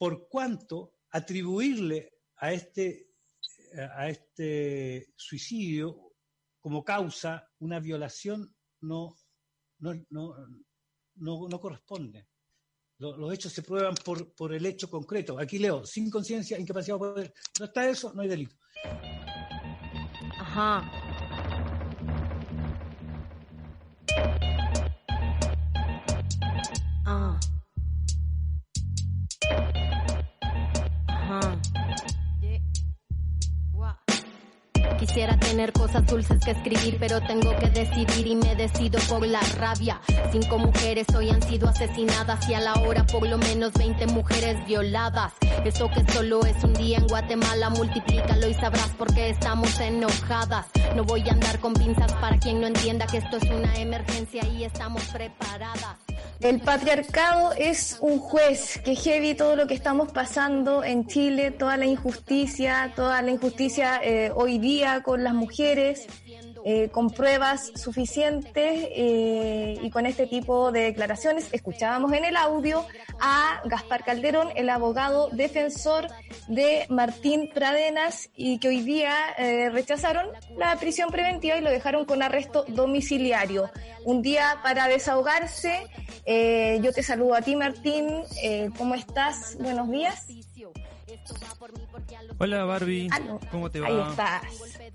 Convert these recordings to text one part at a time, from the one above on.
por cuanto atribuirle a este, a este suicidio como causa una violación no, no, no, no, corresponde. Los, hechos se prueban por, por el hecho concreto. Aquí leo, sin conciencia, incapacidad de poder. No está eso, no hay delito. Ajá. Tener cosas dulces que escribir, pero tengo que decidir y me decido por la rabia. Cinco mujeres hoy han sido asesinadas y a la hora por lo menos 20 mujeres violadas. Eso que solo es un día en Guatemala, multiplícalo y sabrás por qué estamos enojadas. No voy a andar con pinzas para quien no entienda que esto es una emergencia y estamos preparadas. El patriarcado es un juez que heavy todo lo que estamos pasando en Chile, toda la injusticia, toda la injusticia eh, hoy día con las mujeres, eh, con pruebas suficientes eh, y con este tipo de declaraciones. Escuchábamos en el audio a Gaspar Calderón, el abogado defensor de Martín Pradenas y que hoy día eh, rechazaron la prisión preventiva y lo dejaron con arresto domiciliario. Un día para desahogarse. yo te saludo a ti, Martín. ¿Cómo estás? Buenos días. Hola Barbie, ¿cómo te va? Ahí estás.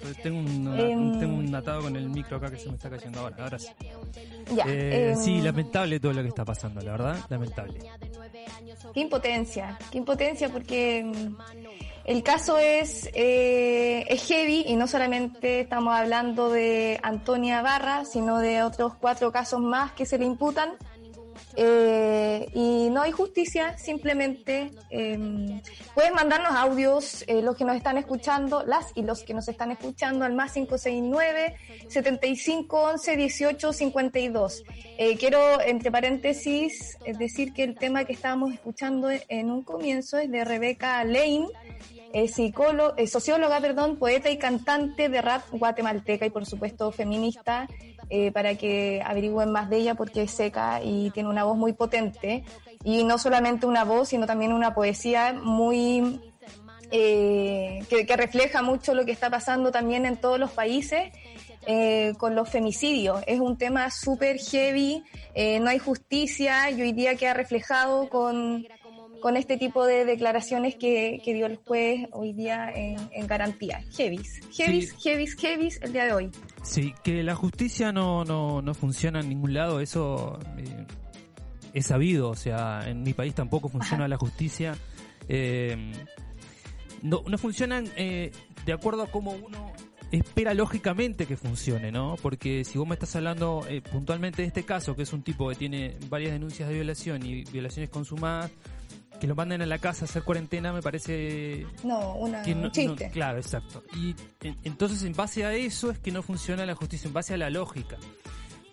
Pues tengo, em, tengo un atado con el micro acá que se me está cayendo ahora, ahora sí. Eh, em, sí, lamentable todo lo que está pasando, la verdad, lamentable. Qué impotencia, qué impotencia porque em, el caso es, eh, es heavy y no solamente estamos hablando de Antonia Barra, sino de otros cuatro casos más que se le imputan eh, y no hay justicia, simplemente eh, pueden mandarnos audios, eh, los que nos están escuchando, las y los que nos están escuchando al más 569 7511 18 52. quiero, entre paréntesis, decir que el tema que estábamos escuchando en un comienzo es de Rebeca Lane, socióloga, perdón, poeta y cantante de rap guatemalteca y por supuesto feminista eh, para que averigüen más de ella porque es seca y tiene una voz muy potente. Y no solamente una voz, sino también una poesía muy... Eh, que, refleja mucho lo que está pasando también en todos los países eh, con los femicidios. Es un tema súper heavy, no hay justicia y hoy día queda reflejado con con este tipo de declaraciones que, dio el juez hoy día en, garantía. Heavis, heavis, heavis, heavis el día de hoy. Sí, que la justicia no, no, no funciona en ningún lado, eso eh, es sabido, o sea, en mi país tampoco funciona la justicia. Eh, no, no funcionan eh, de acuerdo a cómo uno espera lógicamente que funcione, ¿no? Porque si vos me estás hablando puntualmente de este caso, que es un tipo que tiene varias denuncias de violación y violaciones consumadas, que lo manden a la casa a hacer cuarentena me parece... No, una, un chiste. claro, exacto. Y entonces en base a eso es que no funciona la justicia, en base a la lógica.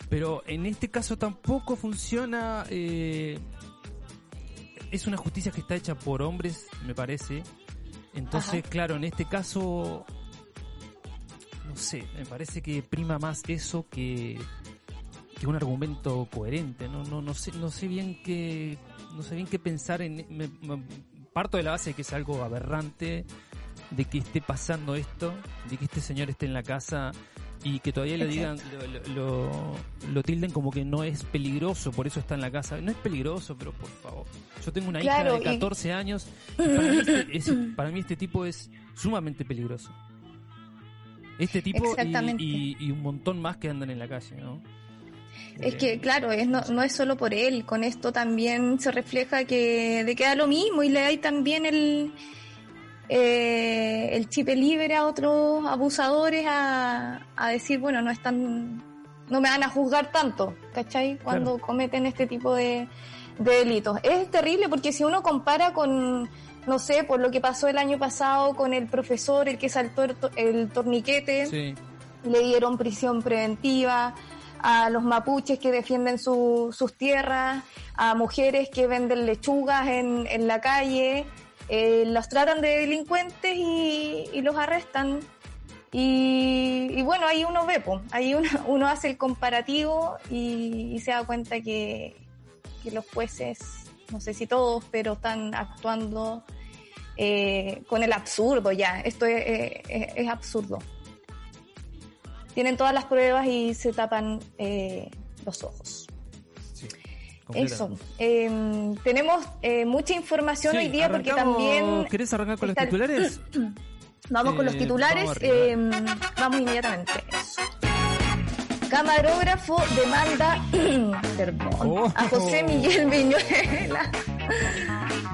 Pero en este caso tampoco funciona... Eh, es una justicia que está hecha por hombres, me parece. Entonces, claro, en este caso... No sé, me parece que prima más eso que, que un argumento coherente. No, no, no sé, no sé bien qué no sé bien qué pensar en... parto de la base de que es algo aberrante de que esté pasando esto, de que este señor esté en la casa y que todavía le digan, lo, lo, tilden como que no es peligroso, por eso está en la casa. No es peligroso, pero por favor. Yo tengo una hija de 14 años este, para mí, este, tipo es sumamente peligroso. Este tipo y, y, un montón más que andan en la calle, ¿no? Es que, claro, es, no, no, es solo por él, con esto también se refleja que de que da lo mismo y le hay también el, eh, el chip libre a otros abusadores a, a, decir, bueno, no están, no me van a juzgar tanto, ¿cachai? Cuando cometen este tipo de, delitos. Es terrible porque si uno compara con, no sé, por lo que pasó el año pasado con el profesor, el que saltó el, torniquete, le dieron prisión preventiva a los mapuches que defienden sus tierras, a mujeres que venden lechugas en, en la calle, eh, los tratan de delincuentes y, los arrestan. Y, bueno, ahí uno ve, ahí uno, hace el comparativo y, se da cuenta que, que los jueces no sé si todos, pero están actuando eh, con el absurdo ya. Esto es, es, es, absurdo. Tienen todas las pruebas y se tapan eh, los ojos. Sí, Eso. Eh, tenemos eh, mucha información Sí, hoy día porque también... ¿Querés arrancar con los está titulares? Vamos con los Eh, titulares. vamos eh, vamos inmediatamente. Eso. Camarógrafo demanda perdón, Oh. a José Miguel Viñuela.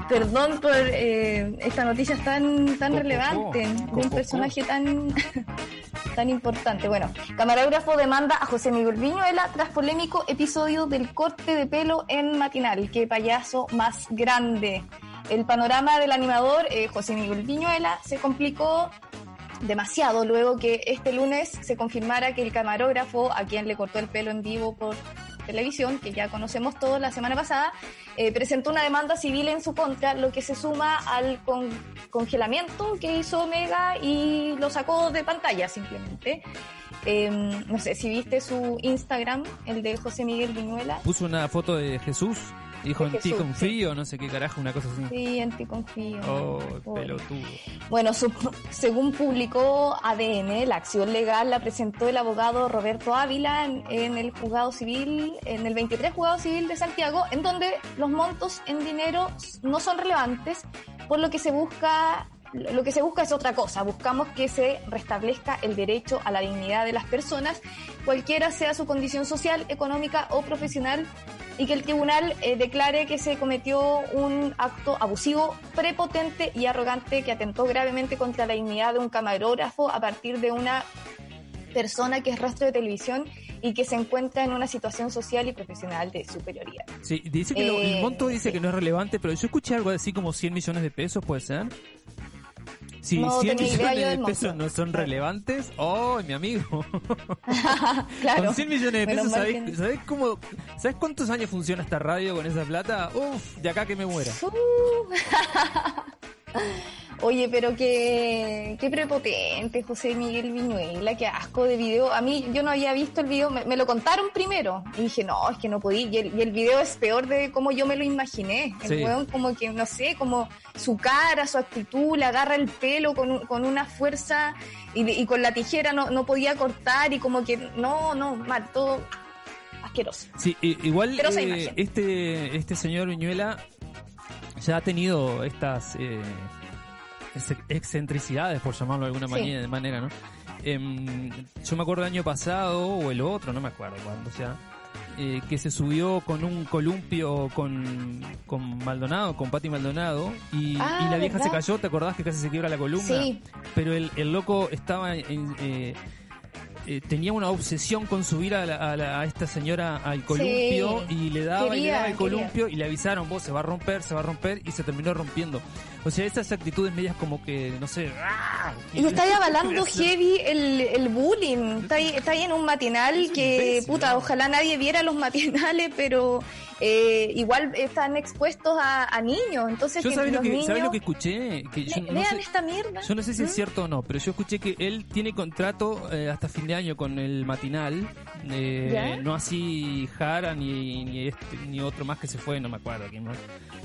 Perdón por esta noticia tan, tan Co- relevante co- de co- un personaje tan, tan importante. Bueno, camarógrafo demanda a José Miguel Viñuela tras polémico episodio del corte de pelo en matinal. Qué payaso más grande. El panorama del animador eh, José Miguel Viñuela se complicó demasiado luego que este lunes se confirmara que el camarógrafo a quien le cortó el pelo en vivo por televisión, que ya conocemos todos la semana pasada, eh, presentó una demanda civil en su contra, lo que se suma al con- congelamiento que hizo Omega y lo sacó de pantalla simplemente. Eh, no sé si viste su Instagram, el de José Miguel Viñuela. Puso una foto de Jesús. Dijo en ti confío, no sé qué carajo, una cosa así. Sí, anticonfío. Oh, Pobre. pelotudo. Bueno, su- según publicó ADN, la acción legal la presentó el abogado Roberto Ávila en, en el juzgado civil, en el 23 juzgado civil de Santiago, en donde los montos en dinero no son relevantes, por lo que se busca lo que se busca es otra cosa. Buscamos que se restablezca el derecho a la dignidad de las personas, cualquiera sea su condición social, económica o profesional, y que el tribunal eh, declare que se cometió un acto abusivo, prepotente y arrogante que atentó gravemente contra la dignidad de un camarógrafo a partir de una persona que es rostro de televisión y que se encuentra en una situación social y profesional de superioridad. Sí, dice que lo- el Eh, monto dice sí. que no es relevante, pero yo escuché algo así como 100 millones de pesos, ¿puede ser? Si No 100 tenía idea millones de pesos no son relevantes, ¡oh, mi amigo! claro. Con 100 millones de pesos, mal ¿sabés, que no. sabés cómo, ¿sabés cuántos años funciona esta radio con esa plata? Uf, de acá que me muera. Uh. Oye, pero qué, qué prepotente José Miguel Viñuela, qué asco de video. A mí yo no había visto el video, me, me lo contaron primero y dije, no, es que no podía. Y el, y el video es peor de como yo me lo imaginé. El Sí. weón como que, no sé, como su cara, su actitud, le agarra el pelo con, con una fuerza y, con la tijera no, no podía cortar y como que, no, no, mal, todo asqueroso. Sí, igual eh, este este señor Viñuela ya ha tenido estas eh, ex- excentricidades, por llamarlo de alguna Sí. manera, ¿no? Em, yo me acuerdo el año pasado, o el otro, no me acuerdo cuándo, o sea, eh, que se subió con un columpio con, con Maldonado, con Pati Maldonado, y, Ah, y la vieja se cayó, ¿te acordás que casi se quiebra la columna? Sí, pero el, el loco estaba en, eh, eh, tenía una obsesión con subir a, la- a la- a esta señora al columpio Sí. y le daba y le daba el quería. columpio y le avisaron, vos se va a romper, se va a romper y se terminó rompiendo. O sea, esas actitudes medias como que, no sé... ¡ah! Y estáis avalando heavy el, el bullying. Estáis estáis en un matinal Es que, imbécil, puta, ¿no? ojalá nadie viera los matinales, pero eh, igual están expuestos a, a niños. Entonces, Yo que sabés lo que, niños ¿sabés lo que escuché? Que yo le- no vean sé- esta mierda. Yo no sé si es ¿Mm? cierto o no, pero yo escuché que él tiene contrato eh, hasta fin de año con el matinal. eh, no así Jara ni, ni, este, ni otro más que se fue, no me acuerdo quién más.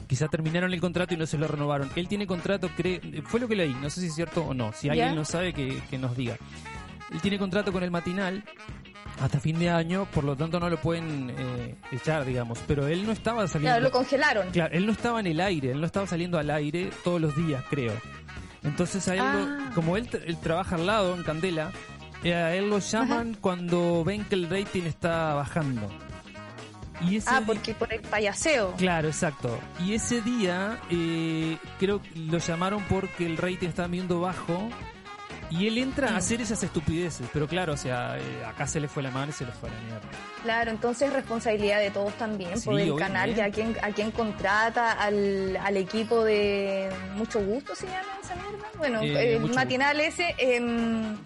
Quizá terminaron el contrato y no se lo renovaron. Él tiene contrato, cree, fue lo que leí, no sé si es cierto o no. Si alguien ¿Ya? no sabe, que, que nos diga. Él tiene contrato con el matinal hasta fin de año, por lo tanto no lo pueden eh, echar, digamos. Pero él no estaba saliendo. Claro, lo congelaron. Claro, él no estaba en el aire, él no estaba saliendo al aire todos los días, creo. Entonces a él, lo- Ah. como él, él trabaja al lado en Candela, a él lo llaman cuando ven que el rating está bajando. Y ese Ah, porque por el payaseo. Claro, exacto. Y ese día eh, creo que lo llamaron porque el rating estaba viendo bajo y él entra Mm. a hacer esas estupideces. Pero claro, o sea, eh, acá se le fue la mano y se le fue la mierda. Claro, entonces responsabilidad de todos también, Sí, por el canal, ya a quien, a quien contrata, al, al equipo de Mucho Gusto, ¿se llama esa mierda? Bueno, Eh, el matinal ese em,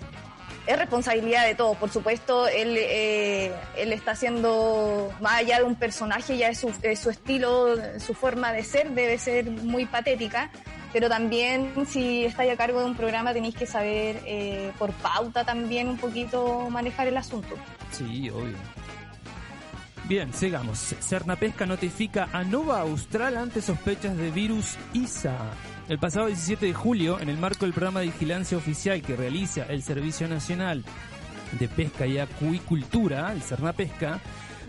es responsabilidad de todos, por supuesto, él, eh, él está haciendo, más allá de un personaje, ya es su, su estilo, su forma de ser debe ser muy patética, pero también si estáis a cargo de un programa tenéis que saber eh, por pauta también un poquito manejar el asunto. Sí, obvio. Bien, sigamos. Cernapesca notifica a Nova Austral ante sospechas de virus ISA. El pasado 17 de julio, en el marco del programa de vigilancia oficial que realiza el Servicio Nacional de Pesca y Acuicultura, el Cernapesca,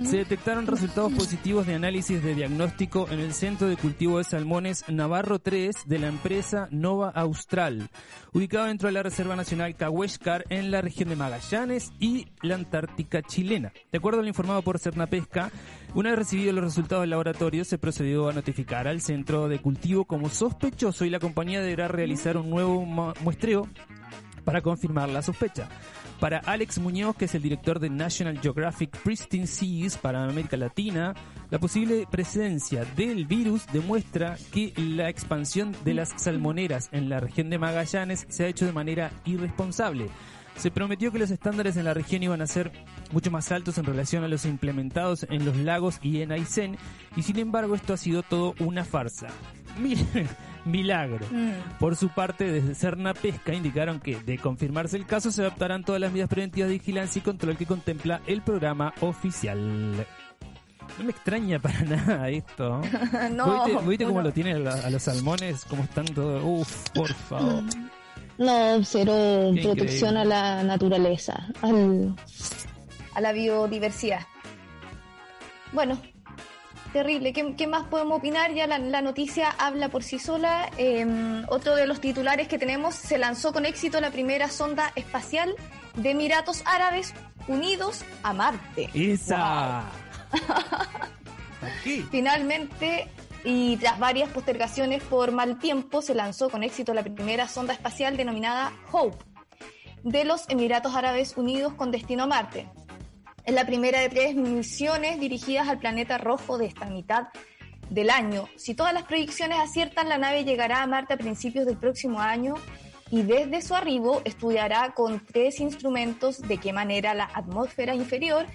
se detectaron resultados positivos de análisis de diagnóstico en el Centro de Cultivo de Salmones Navarro 3 de la empresa Nova Austral, ubicado dentro de la Reserva Nacional Cahuéscar en la región de Magallanes y la Antártica chilena. De acuerdo a lo informado por Cernapesca, una vez recibidos los resultados del laboratorio, se procedió a notificar al Centro de Cultivo como sospechoso y la compañía deberá realizar un nuevo muestreo para confirmar la sospecha. Para Alex Muñoz, que es el director de National Geographic Pristine Seas para América Latina, la posible presencia del virus demuestra que la expansión de las salmoneras en la región de Magallanes se ha hecho de manera irresponsable. Se prometió que los estándares en la región iban a ser mucho más altos en relación a los implementados en los lagos y en Aysén, y sin embargo esto ha sido todo una farsa. Miren, milagro. Mm. Por su parte, desde Cerna Pesca indicaron que, de confirmarse el caso, se adoptarán todas las medidas preventivas de vigilancia y control que contempla el programa oficial. No me extraña para nada esto. No, ¿Viste, viste cómo lo tienen a, a los salmones? ¿Cómo están todos? Uf, por favor. No, cero Qué protección increíble. a la naturaleza. Al... a la biodiversidad. Bueno, terrible. ¿Qué, qué más podemos opinar? Ya la, la noticia habla por sí sola. Eh, otro de los titulares que tenemos, se lanzó con éxito la primera sonda espacial de Emiratos Árabes Unidos a Marte. ¡Esa! Aquí. Finalmente, y tras varias postergaciones por mal tiempo, se lanzó con éxito la primera sonda espacial denominada Hope de los Emiratos Árabes Unidos con destino a Marte. Es la primera de tres misiones dirigidas al planeta rojo de esta mitad del año. Si todas las predicciones aciertan, la nave llegará a Marte a principios del próximo año y desde su arribo estudiará con tres instrumentos de qué manera la atmósfera inferior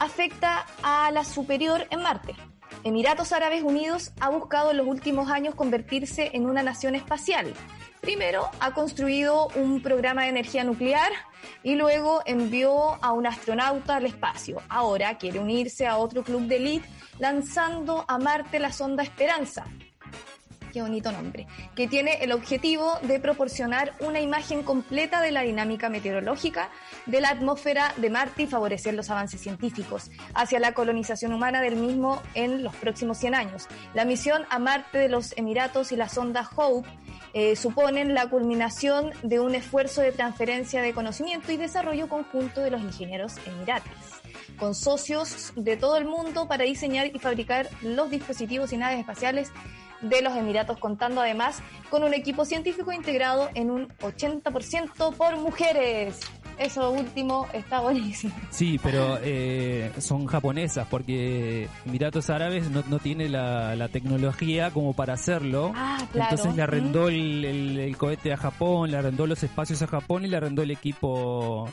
afecta a la superior en Marte. Emiratos Árabes Unidos ha buscado en los últimos años convertirse en una nación espacial. Primero ha construido un programa de energía nuclear y luego envió a un astronauta al espacio. Ahora quiere unirse a otro club de élite lanzando a Marte la sonda Esperanza, qué bonito nombre, que tiene el objetivo de proporcionar una imagen completa de la dinámica meteorológica de la atmósfera de Marte y favorecer los avances científicos hacia la colonización humana del mismo en los próximos 100 años. La misión a Marte de los Emiratos y la sonda Hope eh, suponen la culminación de un esfuerzo de transferencia de conocimiento y desarrollo conjunto de los ingenieros emiratis con socios de todo el mundo para diseñar y fabricar los dispositivos y naves espaciales de los Emiratos, contando además con un equipo científico integrado en un 80% por mujeres. Eso último está buenísimo. Sí, pero eh, son japonesas porque Emiratos Árabes no, no tiene la, la tecnología como para hacerlo. Ah, claro. Entonces le arrendó el, el- el cohete a Japón, le arrendó los espacios a Japón y le arrendó el equipo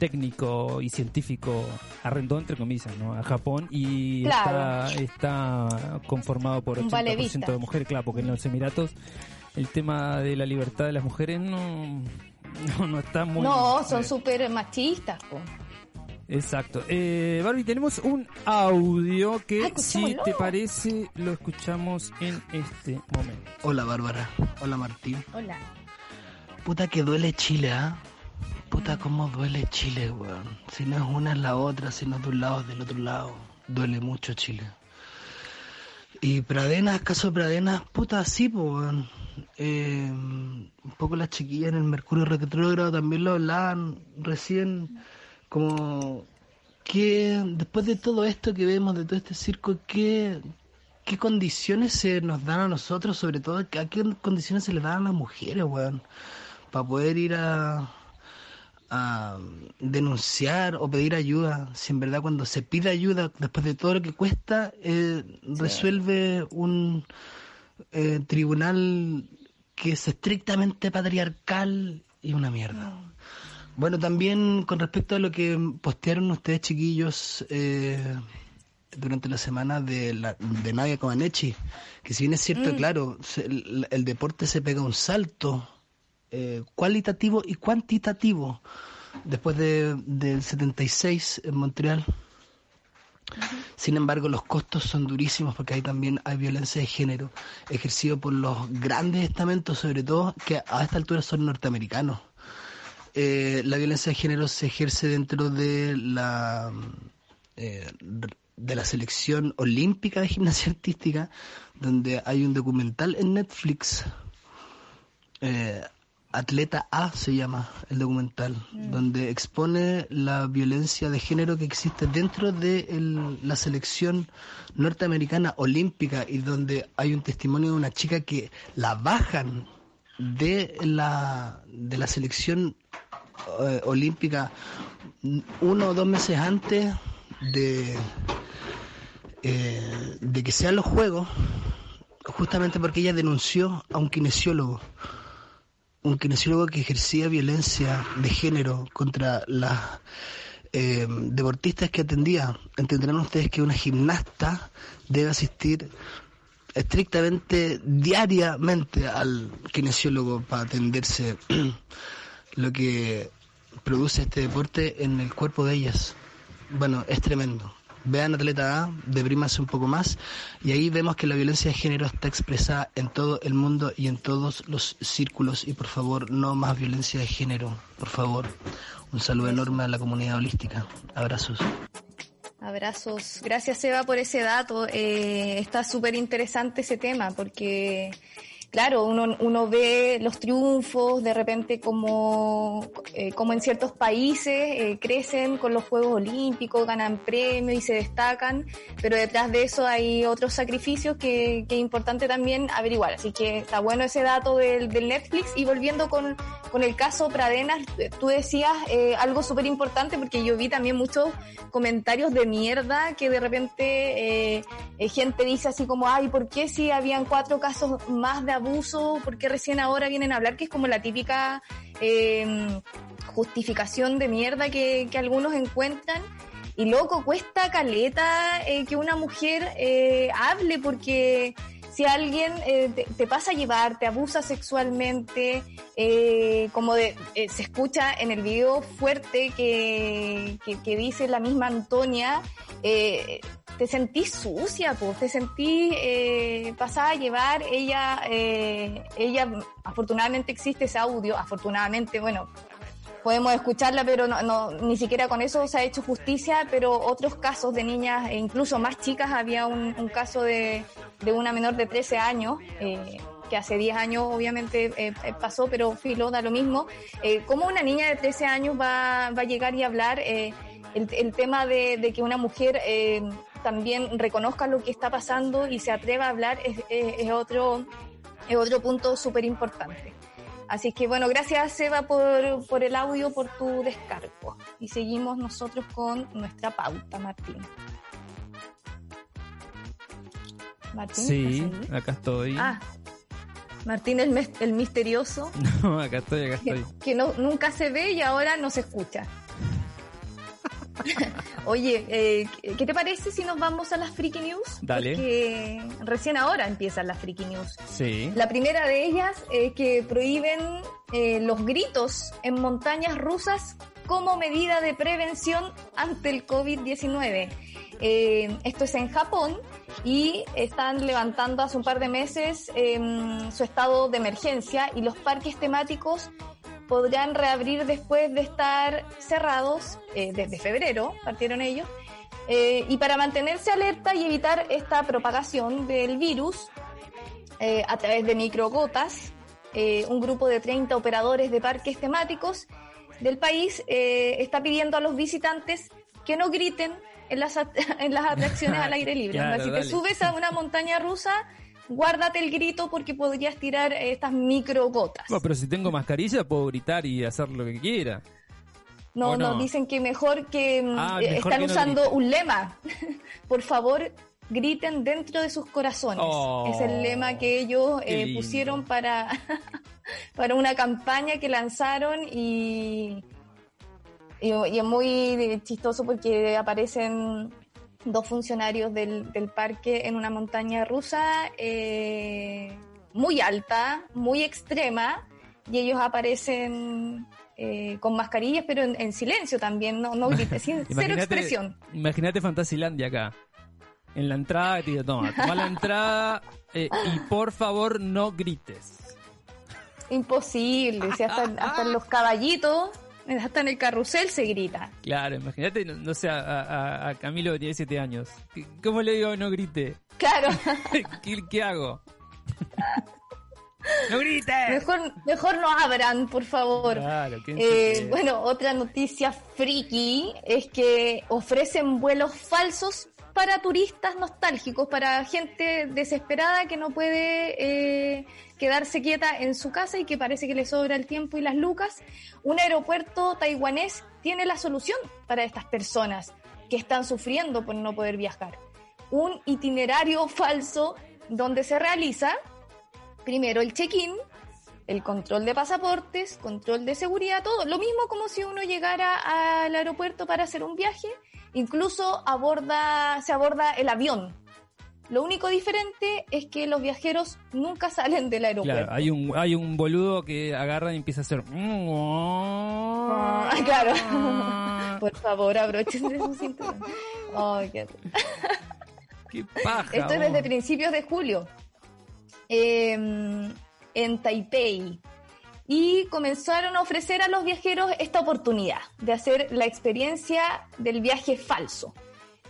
técnico y científico, arrendó entre comillas, ¿no? A Japón y Claro. está, está conformado por Un 80% valevista. de mujeres, claro, porque en los Emiratos el tema de la libertad de las mujeres no, no, no está muy... no, son súper machistas. po. Exacto. Eh, Barbie, tenemos un audio Ah, que, si escuchémoslo. te parece, lo escuchamos en este momento. Hola Bárbara, hola Martín. Hola. Puta que duele Chile, ¿ah? Puta cómo duele Chile, weón. Si no es una es la otra, si no es de un lado es del otro lado. Duele mucho Chile. Y Pradenas, caso de Pradenas, puta sí, pues, weón. Eh, un poco las chiquillas en el Mercurio retrógrado también lo hablaban recién, como que después de todo esto que vemos, de todo este circo, ¿qué, qué condiciones se nos dan a nosotros, sobre todo, a qué condiciones se les dan a las mujeres, weón, para poder ir a, a denunciar o pedir ayuda, si en verdad cuando se pide ayuda, después de todo lo que cuesta, eh, resuelve un eh, tribunal que es estrictamente patriarcal y una mierda. Bueno, también con respecto a lo que postearon ustedes, chiquillos, eh, durante la semana de, la, de Nadia Comaneci, que si bien es cierto, claro, se- el, el deporte se pega un salto eh, cualitativo y cuantitativo después de, del 76 en Montreal. Sin embargo, los costos son durísimos porque ahí también hay violencia de género ejercido por los grandes estamentos, sobre todo que a esta altura son norteamericanos. Eh, la violencia de género se ejerce dentro de la eh, de la selección olímpica de gimnasia artística, donde hay un documental en Netflix. Eh, Atleta A se llama el documental, Mm. donde expone la violencia de género que existe dentro de el- la selección norteamericana olímpica y donde hay un testimonio de una chica que la bajan de la, de la selección eh, olímpica uno o dos meses antes de, eh, de que sean los Juegos, justamente porque ella denunció a un kinesiólogo un kinesiólogo que ejercía violencia de género contra las eh, deportistas que atendía. Entenderán ustedes que una gimnasta debe asistir estrictamente diariamente al kinesiólogo para atenderse lo que produce este deporte en el cuerpo de ellas. Bueno, es tremendo. Vean Atleta A, deprímanse un poco más y ahí vemos que la violencia de género está expresada en todo el mundo y en todos los círculos y por favor no más violencia de género, por favor. Un saludo enorme a la comunidad holística. Abrazos. Abrazos. Gracias, Eva, por ese dato. Eh, está súper interesante ese tema porque, claro, uno, uno ve los triunfos, de repente como, eh, como en ciertos países eh, crecen con los Juegos Olímpicos, ganan premios y se destacan, pero detrás de eso hay otros sacrificios que, que es importante también averiguar. Así que está bueno ese dato del, del Netflix. Y volviendo con, con el caso Pradenas, tú decías eh, algo súper importante porque yo vi también muchos comentarios de mierda que de repente eh, eh, gente dice así como, ay, ¿por qué si habían cuatro casos más de abuso? ¿Por qué recién ahora vienen a hablar? Que es como la típica eh, justificación de mierda que, que algunos encuentran. Y loco, cuesta caleta eh, que una mujer hable porque si alguien eh, te, pasa a llevar, te abusa sexualmente, eh, como de, eh, se escucha en el video fuerte que, que, dice la misma Antonia, eh, te sentís sucia, pues, te sentís pasada a llevar, ella, ella, afortunadamente existe ese audio, afortunadamente, bueno, podemos escucharla, pero no, no, ni siquiera con eso se ha hecho justicia, pero otros casos de niñas, e incluso más chicas, había un, un caso de, de una menor de 13 años, eh, que hace 10 años obviamente eh, eh, pasó, pero filo, da lo mismo. Eh, ¿Cómo una niña de 13 años va, va a llegar y hablar el, tema de, de que una mujer también reconozca lo que está pasando y se atreva a hablar es, es- es otro, es otro punto súper importante. Así que bueno, gracias Seba por, por el audio, por tu descargo. Y seguimos nosotros con nuestra pauta, Martín. Martín. Sí, acá estoy. Ah, Martín el, el misterioso, No, acá estoy, acá que, estoy. que no, nunca se ve y ahora no se escucha. Oye, eh, ¿qué te parece si nos vamos a las Freaky News? Dale. Porque recién ahora empiezan las Freaky News. Sí. La primera de ellas es que prohíben eh, los gritos en montañas rusas como medida de prevención ante el COVID-19. Eh, esto es en Japón y están levantando hace un par de meses em, su estado de emergencia y los parques temáticos podrán reabrir después de estar cerrados eh, desde febrero, partieron ellos. Eh, y para mantenerse alerta y evitar esta propagación del virus, eh, a través de microgotas, eh, un grupo de 30 operadores de parques temáticos del país eh, está pidiendo a los visitantes que no griten en las, en las atracciones al aire libre. Claro, te dale. subes a una montaña rusa, guárdate el grito porque podrías tirar eh, estas microgotas. Bueno, pero si tengo mascarilla puedo gritar y hacer lo que quiera. No, ¿O no, no? dicen que mejor que mm, Ah, eh, mejor están que no usando griten. un lema. Por favor, griten dentro de sus corazones. Oh, es el lema que ellos eh, pusieron para, para una campaña que lanzaron y, y, y es muy chistoso porque aparecen dos funcionarios del, del parque en una montaña rusa eh, muy alta, muy extrema, y ellos aparecen eh, con mascarillas, pero en, en silencio también, no, no grites, sin cero expresión. Imagínate Fantasilandia acá. En la entrada, te digo, toma, toma la entrada eh, y por favor no grites. Imposible, si hasta, hasta los caballitos, hasta en el carrusel se grita. Claro, imagínate, no, no sé, a, a- a Camilo que tiene 7 años. ¿Cómo le digo no grite? Claro, ¿Qué, qué hago? ¡No grites! mejor, mejor no abran, por favor. Claro, ¿quién se Eh, bueno, otra noticia friki es que ofrecen vuelos falsos para turistas nostálgicos, para gente desesperada que no puede eh, quedarse quieta en su casa y que parece que le sobra el tiempo y las lucas. Un aeropuerto taiwanés tiene la solución para estas personas que están sufriendo por no poder viajar. Un itinerario falso donde se realiza primero el check-in, el control de pasaportes, control de seguridad, todo. Lo mismo como si uno llegara al aeropuerto para hacer un viaje, incluso aborda, se aborda el avión. Lo único diferente es que los viajeros nunca salen del aeropuerto. Claro, hay un, hay un boludo que agarra y empieza a hacer. Ah, claro. Por favor, abróchense su cinturón. Ay, qué ¡Qué paja! Esto es desde principios de julio. eh, en Taipei. Y comenzaron a ofrecer a los viajeros esta oportunidad de hacer la experiencia del viaje falso.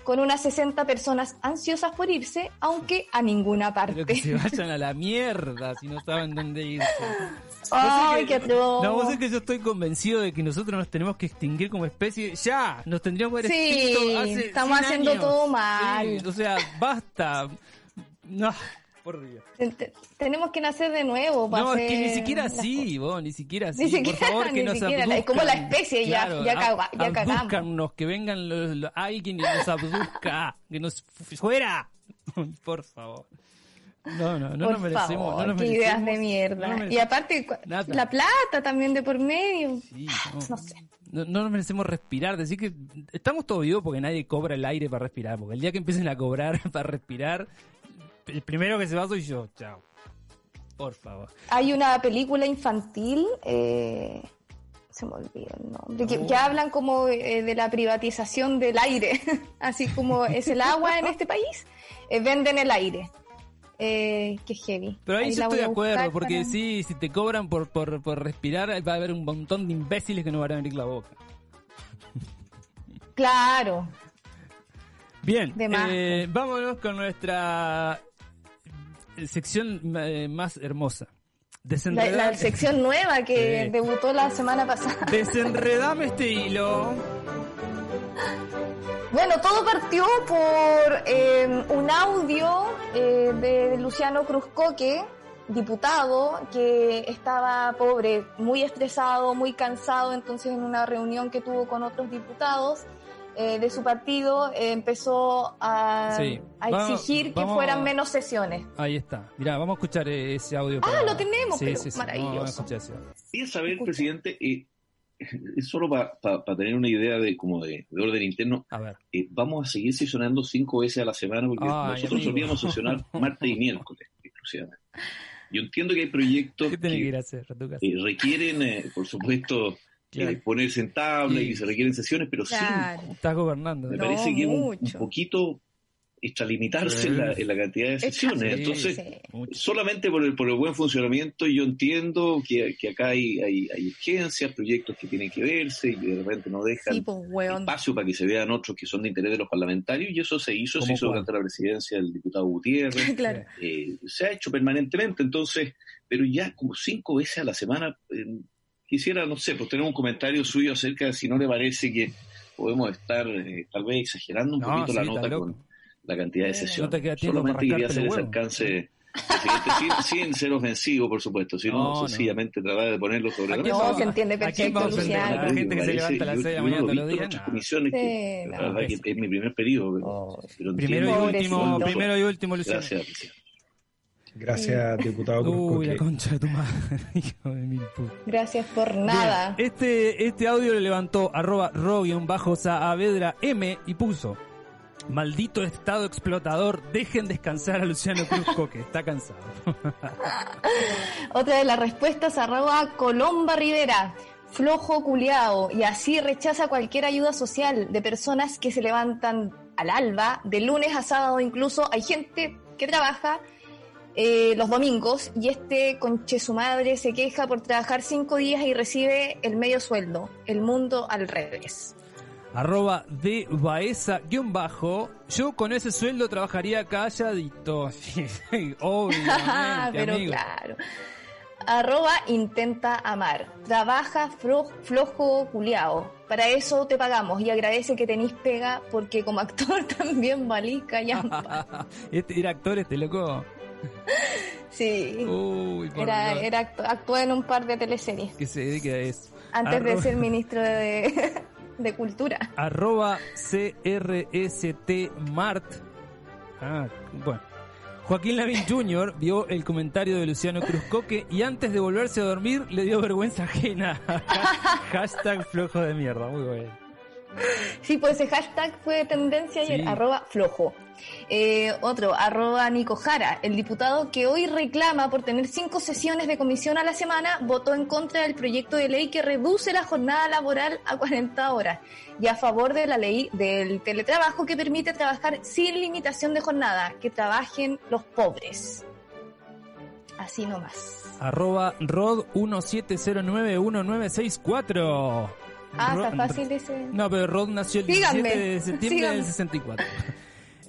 Con unas 60 personas ansiosas por irse, aunque a ninguna Pero que parte. se vayan a la mierda si no saben dónde irse. Ay, qué atroz. No, vos sabés que yo estoy convencido de que nosotros nos tenemos que extinguir como especie. Ya, nos tendríamos que haber Sí, extinto hace estamos 100 haciendo años. todo mal. Sí, o sea, basta. No, por Dios. Te- te- Tenemos que nacer de nuevo. para No, es que ni siquiera así, vos, ni siquiera así. Ni por siquiera, favor, que ni nos siquiera. abduzcan. Es como la especie, ya- ya ya ab- cagamos. abdúzcannos, que vengan los, los- alguien y nos abduzca, que nos fuera. por favor. No, no, no por nos merecemos. favor, no nos qué ideas de mierda. no y aparte, nada. la plata también de por medio. Sí, no. No sé. No, no nos merecemos respirar, decir que estamos todos vivos porque nadie cobra el aire para respirar, porque el día que empiecen a cobrar para respirar, el primero que se va soy yo, chao. Por favor. Hay una película infantil, eh, se me olvida el nombre, que, que hablan como eh, de la privatización del aire, así como es el agua en este país, eh, venden el aire. Eh, qué heavy. Pero ahí, yo la estoy de acuerdo, porque para- sí, si te cobran por, por, por respirar, va a haber un montón de imbéciles que no van a abrir la boca. Claro. Bien, eh, vámonos con nuestra sección eh, más hermosa. La, Desenredame, la sección nueva que Sí. debutó la semana pasada. desenredame este hilo. Bueno, todo partió por eh, un audio eh, de Luciano Cruzcoque, diputado, que estaba pobre, muy estresado, muy cansado, entonces en una reunión que tuvo con otros diputados eh, de su partido eh, empezó a, Sí. a Vamos- exigir que vamos- fueran menos sesiones. Ahí está. Mirá, vamos a escuchar eh, ese audio. Ah, para- lo tenemos, sí, pero sí, sí. maravilloso. Quería saber, Escucha. presidente, eh, es solo para tener una idea de como de, de orden interno, A ver. eh, vamos a seguir sesionando cinco veces a la semana porque Ay, nosotros solíamos sesionar martes y miércoles exclusivamente. Yo entiendo que hay proyectos ¿Qué tenés que que hacer eh, requieren, eh, por supuesto, Claro. eh, ponerse en tabla y se requieren sesiones, pero Claro. cinco. Estás gobernando. Me. No, parece que es un, poquito extralimitarse en la, en la cantidad de sesiones. Sí. Entonces, Sí. Solamente por el, por el buen funcionamiento yo entiendo que, que acá hay, hay, hay urgencias, proyectos que tienen que verse y que de repente no dejan Sí, pues, espacio para que se vean otros que son de interés de los parlamentarios y eso se hizo, se ¿Cómo hizo cuál? durante la presidencia del diputado Gutiérrez, Claro. eh, se ha hecho permanentemente, entonces, pero ya como cinco veces a la semana, eh, quisiera, no sé, pues tener un comentario suyo acerca de si no le parece que podemos estar eh, tal vez exagerando un No, poquito sí, la nota con la cantidad de No sesiones. te queda tiempo para Solamente quería hacer ese alcance sin, sin ser ofensivo, por supuesto, sino No, no. sencillamente tratar de ponerlo sobre la mesa. No, se entiende ¿A quién perfecto? Luciano. La gente que se levanta a las yo- 6 de la mañana todos los días. no. comisiones, que la no. verdad que es mi primer periodo. pero- Oh. pero Primero y último, primero y último, Luciano. Gracias, presidente. Gracias, diputado Uy, la concha de tu madre, hijo de mil putas. Gracias por nada. Bien, Este, este audio lo levantó arroba ro Saavedra M y puso Maldito estado explotador, dejen descansar a Luciano Cruz que está cansado. Otra de las respuestas arroba Colomba Rivera. flojo culiao y así rechaza cualquier ayuda social de personas que se levantan al alba, de lunes a sábado incluso. Hay gente que trabaja eh, los domingos y este conche su madre se queja por trabajar cinco días y recibe el medio sueldo. El mundo al revés. Arroba de Baeza guion bajo. Yo con ese sueldo trabajaría calladito. Obviamente, Pero amigo. claro. Arroba intenta amar. Trabaja flo- flojo culiao. Para eso te pagamos y agradece que tenís pega porque como actor también valís callampa. este era actor este loco. Sí. Uy, Era, Dios. era actu- actuó en un par de teleseries Que se dedique a eso. antes de ser ministro de, de Cultura. Arroba CRST Mart. Ah, bueno. Joaquín Lavín Jr. vio el comentario de Luciano Cruzcoque y antes de volverse a dormir le dio vergüenza ajena. Hashtag flojo de mierda. Muy bueno. Sí, pues ese hashtag fue tendencia ayer, Sí. arroba flojo. Eh, otro, arroba Nico Jara, el diputado que hoy reclama por tener cinco sesiones de comisión a la semana, votó en contra del proyecto de ley que reduce la jornada laboral a 40 horas y a favor de la ley del teletrabajo que permite trabajar sin limitación de jornada, que trabajen los pobres. Así nomás. Arroba Rod 17091964. Ah, Rod- está fácil ese. No, pero Rod nació el Síganme, 17 de septiembre síganme. del 64.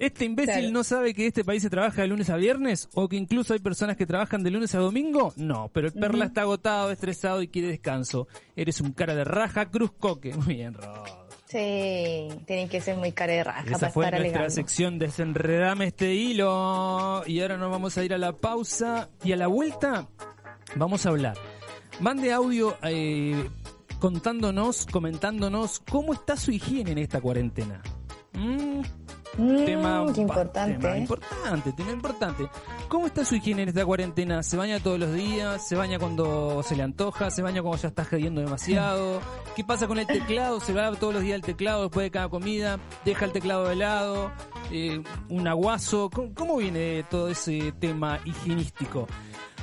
¿Este imbécil Claro. no sabe que este país se trabaja de lunes a viernes? ¿O que incluso hay personas que trabajan de lunes a domingo? No, pero el Perla está agotado, estresado y quiere descanso. Eres un cara de raja, cruz coque. Muy bien, Rod. Sí, tienen que ser muy cara de raja Esa para fue estar nuestra alegando. sección Desenredame este hilo. Y ahora nos vamos a ir a la pausa. Y a la vuelta vamos a hablar. Mande audio eh, contándonos, comentándonos cómo está su higiene en esta cuarentena. Mm, Mm, tema, qué importante. tema ¿eh? importante, tema importante. ¿Cómo está su higiene en esta cuarentena? ¿Se baña todos los días? ¿Se baña cuando se le antoja? ¿Se baña cuando ya está gediendo demasiado? ¿Qué pasa con el teclado? ¿Se lava todos los días el teclado después de cada comida? ¿Deja el teclado de lado? Eh, ¿Un aguazo? ¿Cómo, cómo viene todo ese tema higienístico?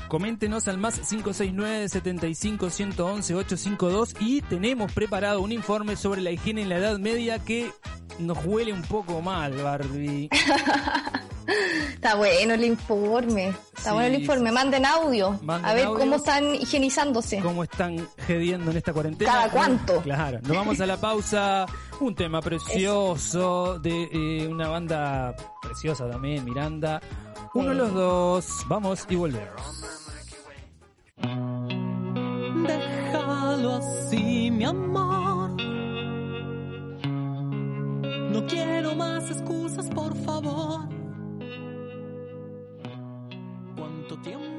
Coméntenos al más 569 75 111 852 y tenemos preparado un informe sobre la higiene en la Edad Media que nos huele un poco mal, Barbie. Está bueno el informe. Está Sí, bueno el informe. Manden audio. Manden a ver cómo están higienizándose. ¿Cómo están gediendo en esta cuarentena? ¿Cada cuánto? Claro, nos vamos a la pausa. Un tema precioso de eh, una banda preciosa también, Miranda. Uno de los dos. Vamos y volvemos. Déjalo así, mi amor. No quiero más excusas, por favor. ¿Cuánto tiempo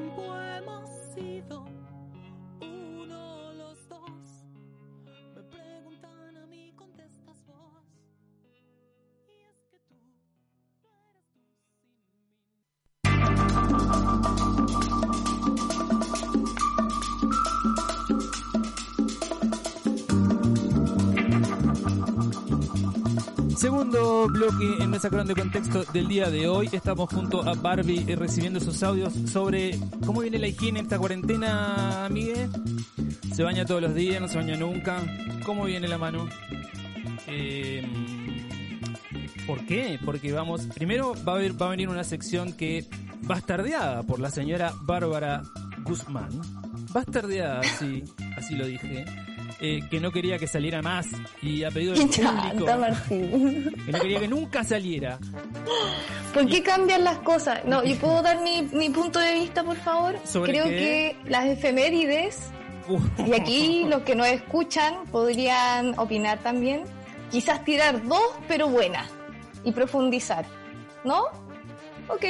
Segundo bloque en nuestra cron de contexto del día de hoy. Estamos junto a Barbie eh, recibiendo sus audios sobre cómo viene la higiene en esta cuarentena, amigue. ¿Se baña todos los días? ¿No se baña nunca? ¿Cómo viene la mano? Eh, ¿Por qué? Porque vamos, primero va a, haber- va a venir una sección que bastardeada por la señora Bárbara Guzmán. Bastardeada, así, así lo dije. Eh, que no quería que saliera más y a pedido del público Martín. que no quería que nunca saliera. ¿Por qué cambian las cosas? No, ¿y puedo dar mi, mi punto de vista, por favor? ¿Sobre Creo qué? que las efemérides, y aquí los que nos escuchan podrían opinar también, quizás tirar dos, pero buenas, y profundizar. ¿No? Ok.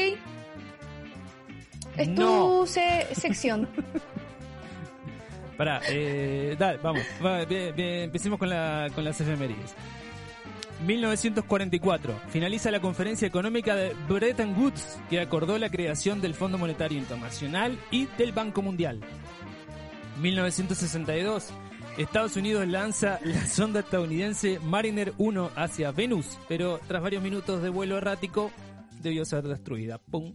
Es No. tu se- sección. Pará, eh, dale, vamos. empecemos con las efemérides. 1944. Finaliza la conferencia económica de Bretton Woods que acordó la creación del Fondo Monetario Internacional y del Banco Mundial. 1962. Estados Unidos lanza la sonda estadounidense Mariner 1 hacia Venus, pero tras varios minutos de vuelo errático debió ser destruida. ¡Pum!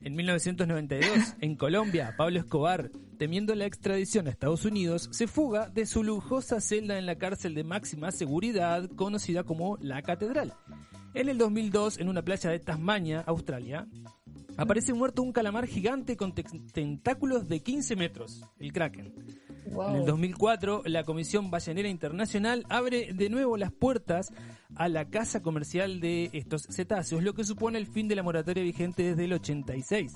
En 1992, en Colombia, Pablo Escobar temiendo la extradición a Estados Unidos, se fuga de su lujosa celda en la cárcel de máxima seguridad conocida como La Catedral. En el 2002, en una playa de Tasmania, Australia, aparece muerto un calamar gigante con te- tentáculos de 15 metros, el Kraken. En el 2004, la Comisión Ballenera Internacional abre de nuevo las puertas a la caza comercial de estos cetáceos, lo que supone el fin de la moratoria vigente desde el 86.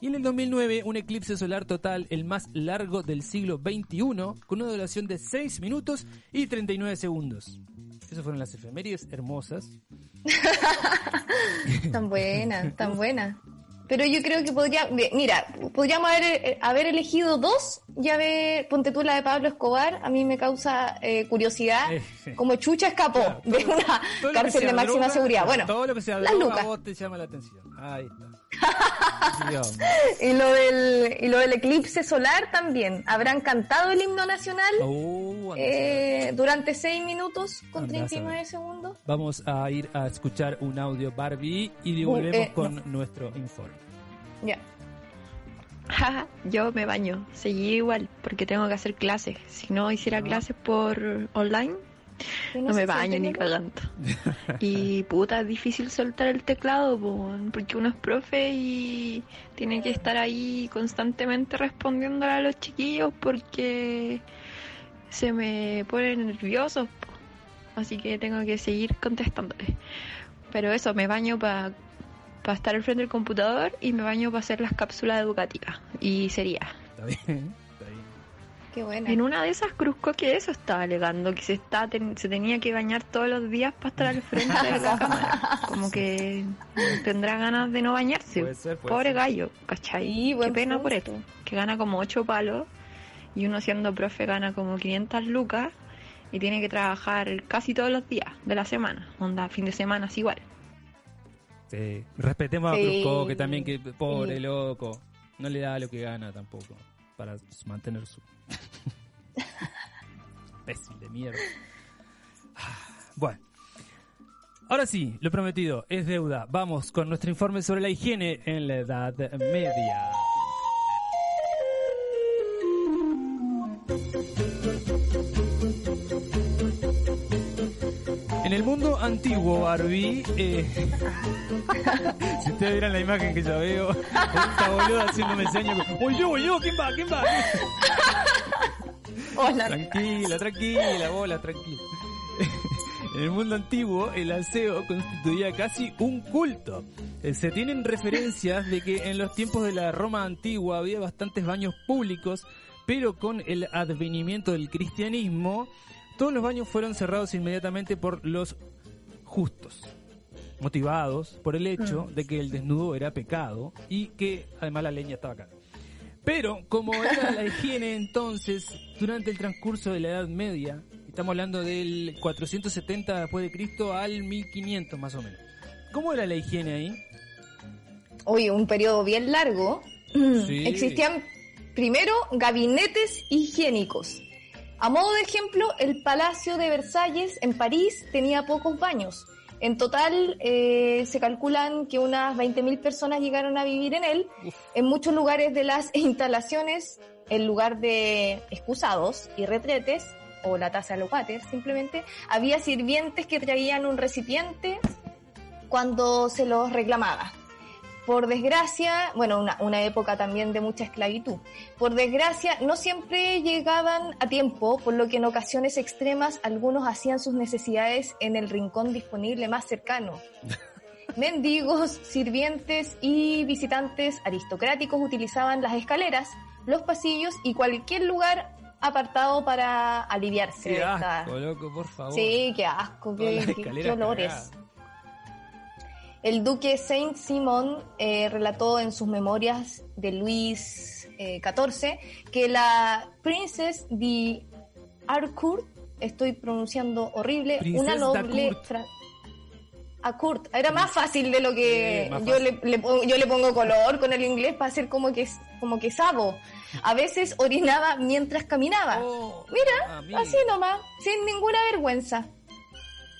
Y en el 2009, un eclipse solar total, el más largo del siglo XXI, con una duración de 6 minutos y 39 segundos. Esas fueron las efemérides hermosas. Tan buena, tan buena. Pero yo creo que podría, mira, podríamos haber, eh, haber elegido dos, ya ve, ponte tú la de Pablo Escobar, a mí me causa eh, curiosidad, Eh, sí. como Chucha escapó Claro, todo- de una cárcel de máxima droga, seguridad. Bueno, todo lo que sea las droga lucas. a vos te llama la atención. Ahí está. Y lo del, y lo del eclipse solar también. ¿Habrán cantado el himno nacional Uh, eh, durante 6 minutos con Anda a 39 segundos? Vamos a ir a escuchar un audio Barbie y volvemos eh, con nuestro informe. Ya. Jaja, yo me baño, seguí igual, porque tengo que hacer clases. Si no hiciera clases por online, no me baño ni cagando. Y puta, es difícil soltar el teclado, po, porque uno es profe y tiene que estar ahí constantemente respondiéndole a los chiquillos porque se me ponen nerviosos. po. Así que tengo que seguir contestándoles. Pero eso, me baño para estar al frente del computador y me baño para hacer las cápsulas educativas. Y sería. ¿Está bien? Qué buena. En una de esas Cruzco que eso estaba alegando, que se está ten- se tenía que bañar todos los días para estar al frente de la cámara. Como que tendrá ganas de no bañarse. Puede ser, puede Pobre ser. gallo, ¿cachai? Sí, Qué pena por esto. Que gana como 8 palos y uno siendo profe gana como 500 lucas y tiene que trabajar casi todos los días de la semana. Onda, fin de semana es igual. Sí. Respetemos Sí. a Cruzco, que también, que pobre Sí. loco. No le da lo que gana tampoco. Para mantener su. Imbécil de mierda. Bueno. Ahora sí, lo prometido es deuda. Vamos con nuestro informe sobre la higiene en la Edad Media. En el mundo antiguo, Barbie, eh, si ustedes vieran la imagen que yo veo, esta boluda haciéndome señas, voy yo, ¿quién va? ¿Quién va? Hola. Tranquila, tranquila, bola, tranquila. En el mundo antiguo, el aseo constituía casi un culto. Eh, Se tienen referencias de que en los tiempos de la Roma antigua había bastantes baños públicos, pero con el advenimiento del cristianismo, todos los baños fueron cerrados inmediatamente por los justos, motivados por el hecho de que el desnudo era pecado y que además la leña estaba cara. Pero como era la higiene entonces, durante el transcurso de la Edad Media, estamos hablando del 470 después de Cristo al 1500 más o menos. ¿Cómo era la higiene ahí? Oye, un periodo bien largo. Sí. Existían primero gabinetes higiénicos. A modo de ejemplo, el Palacio de Versalles en París tenía pocos baños. En total, eh, se calculan que unas 20.000 personas llegaron a vivir en él. En muchos lugares de las instalaciones, en lugar de excusados y retretes, o la taza de los water, simplemente, había sirvientes que traían un recipiente cuando se los reclamaba. Por desgracia, bueno, una, una época también de mucha esclavitud. Por desgracia, no siempre llegaban a tiempo, por lo que en ocasiones extremas algunos hacían sus necesidades en el rincón disponible más cercano. Mendigos, sirvientes y visitantes aristocráticos utilizaban las escaleras, los pasillos y cualquier lugar apartado para aliviarse Qué de esta- asco, loco, por favor. Sí, qué asco, qué, qué- olores. El duque Saint Simon eh, relató en sus memorias de Luis eh, XIV que la Princess de Harcourt, estoy pronunciando horrible, Princess una noble... fra- Harcourt. Era más fácil de lo que Sí, yo, le, yo le pongo color con el inglés para hacer como que, como que sabo. A veces orinaba mientras caminaba. Oh, Mira, amiga. así nomás, sin ninguna vergüenza.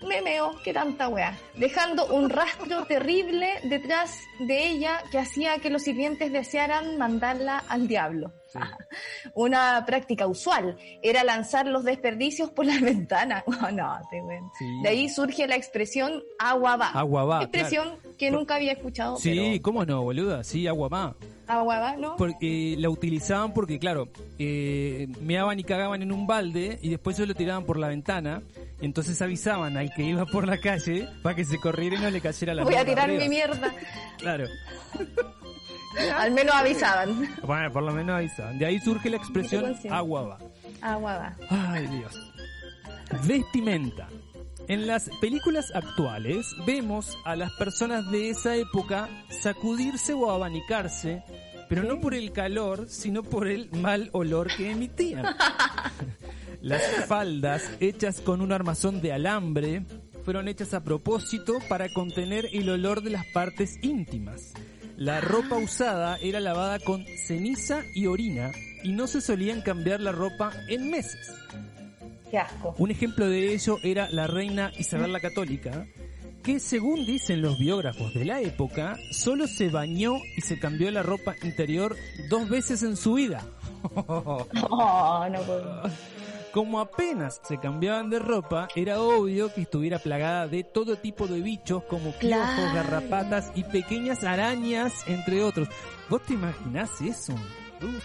Me meo, qué tanta weá. Dejando un rastro terrible detrás de ella que hacía que los sirvientes desearan mandarla al diablo. Una práctica usual era lanzar los desperdicios por las ventanas. Oh, no, te. Sí. De ahí surge la expresión agua va. Agua va, Expresión que nunca había escuchado. Sí, ¿cómo no, boluda? Sí, agua va. Va, ¿no? Porque la utilizaban porque, claro, eh, meaban y cagaban en un balde y después se lo tiraban por la ventana. Y entonces avisaban al que iba por la calle para que se corriera y no le cayera la Voy a tirar arriba. mi mierda. Claro. Al menos avisaban. Bueno, por lo menos avisaban. De ahí surge la expresión consciente. agua va. Agua va. Ay, Dios. Vestimenta. En las películas actuales vemos a las personas de esa época sacudirse o abanicarse, pero no por el calor, sino por el mal olor que emitían. Las faldas hechas con un armazón de alambre fueron hechas a propósito para contener el olor de las partes íntimas. La ropa usada era lavada con ceniza y orina y no se solían cambiar la ropa en meses. Qué asco. Un ejemplo de ello era la reina Isabel la Católica, que según dicen los biógrafos de la época, solo se bañó y se cambió la ropa interior dos veces en su vida. Oh, no puedo. Como apenas se cambiaban de ropa, era obvio que estuviera plagada de todo tipo de bichos como piojos, Claro. garrapatas y pequeñas arañas, entre otros. ¿Vos te imaginás eso? Uf.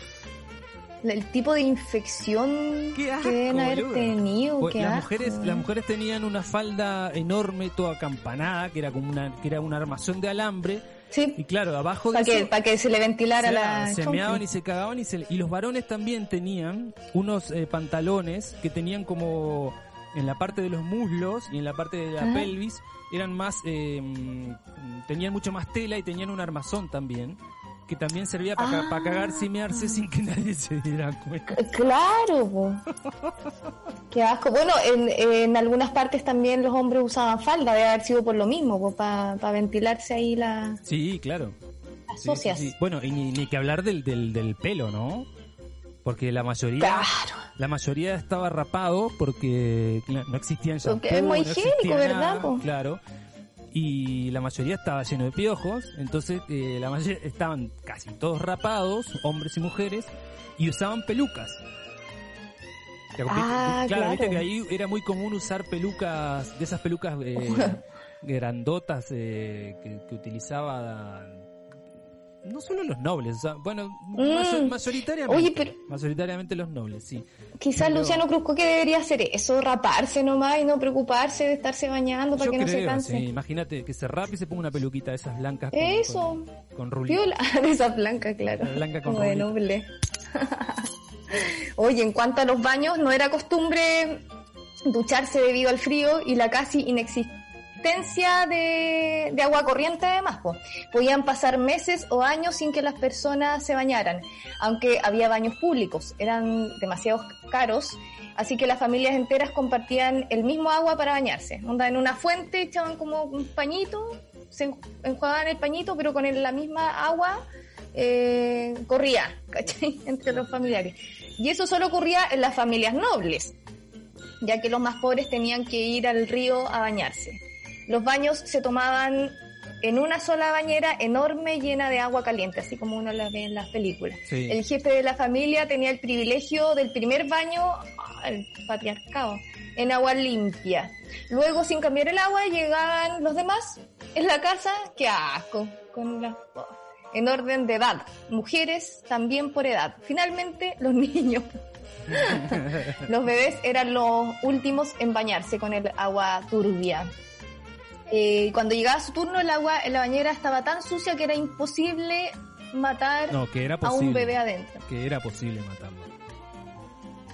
El tipo de infección Qué asco, que deben haber tenido. Pues qué las asco. mujeres las mujeres tenían una falda enorme toda acampanada que era como una que era un armazón de alambre Sí, y claro abajo de para que, eso pa' que se le ventilara se, la. se meaban y se cagaban y, se- y los varones también tenían unos eh, pantalones que tenían como en la parte de los muslos y en la parte de la Ajá. pelvis eran más eh, mm, tenían mucho más tela y tenían un armazón también que también servía para Ah. cagarse y mearse sin que nadie se diera cuenta Claro, po. qué asco. Bueno, en, en algunas partes también los hombres usaban falda, debe haber sido por lo mismo, para ventilarse ahí la- sí claro las Sí, socias. sí. Bueno, y ni, ni que hablar del, del, del pelo, ¿no? Porque la mayoría Claro. la mayoría estaba rapado porque no existían shampoo, Porque es muy no existía higiénico, ¿verdad, po? Claro. Y la mayoría estaba lleno de piojos, entonces eh, la mayoría estaban casi todos rapados, hombres y mujeres, y usaban pelucas. Ah, claro, viste claro. que ahí era muy común usar pelucas, de esas pelucas eh, grandotas eh, que, que utilizaban no solo los nobles, o sea, bueno, Mm. mayoritariamente, Oye, pero- mayoritariamente los nobles, sí. Quizás Pero- Luciano Cruzco que debería hacer eso, raparse nomás y no preocuparse de estarse bañando para Yo que no se canse. sí, imagínate que se rape y se ponga una peluquita de esas blancas con, Eso. con, con rulito. De esa blanca, claro. La blanca con Como de noble. Oye, en cuanto a los baños, no era costumbre ducharse debido al frío y la casi de, agua corriente además. po. Podían pasar meses o años sin que las personas se bañaran, aunque había baños públicos, eran demasiado caros. Así que las familias enteras compartían el mismo agua para bañarse. Onda, en una fuente echaban como un pañito, se enjuagaban el pañito, pero con la misma agua eh, corría. Entre los familiares. Y eso solo ocurría en las familias nobles, ya que los más pobres tenían que ir al río a bañarse. Los baños se tomaban en una sola bañera enorme llena de agua caliente, así como uno la ve en las películas. Sí. El jefe de la familia tenía el privilegio del primer baño, el patriarcado, en agua limpia. Luego, sin cambiar el agua, llegaban los demás en la casa, qué asco, con la- en orden de edad. Mujeres también por edad. Finalmente, los niños. los bebés eran los últimos en bañarse con el agua turbia. Eh, cuando llegaba su turno, el agua en la bañera estaba tan sucia que era imposible matar No, que era a un bebé adentro. Que era posible matarlo.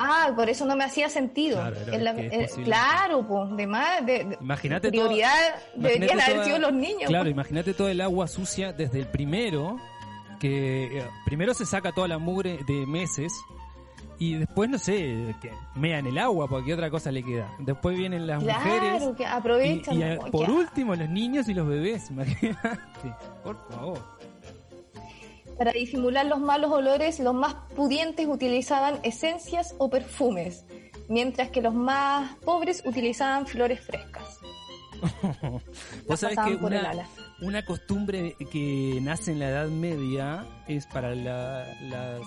Ah, por eso no me hacía sentido. Claro, En la- eh, pues, de más, de, Imagínate prioridad toda- deberían imagínate haber toda- sido los niños. Claro, pues. imagínate todo el agua sucia desde el primero, que eh, primero se saca toda la mugre de meses y después, no sé, que mean el agua porque otra cosa le queda. Después vienen las Claro, mujeres que aprovechan. y, por último los niños y los bebés, imagínate. Por favor. Para disimular los malos olores, los más pudientes utilizaban esencias o perfumes, mientras que los más pobres utilizaban flores frescas. Vos sabés que una. Una costumbre que nace en la Edad Media es para la- las,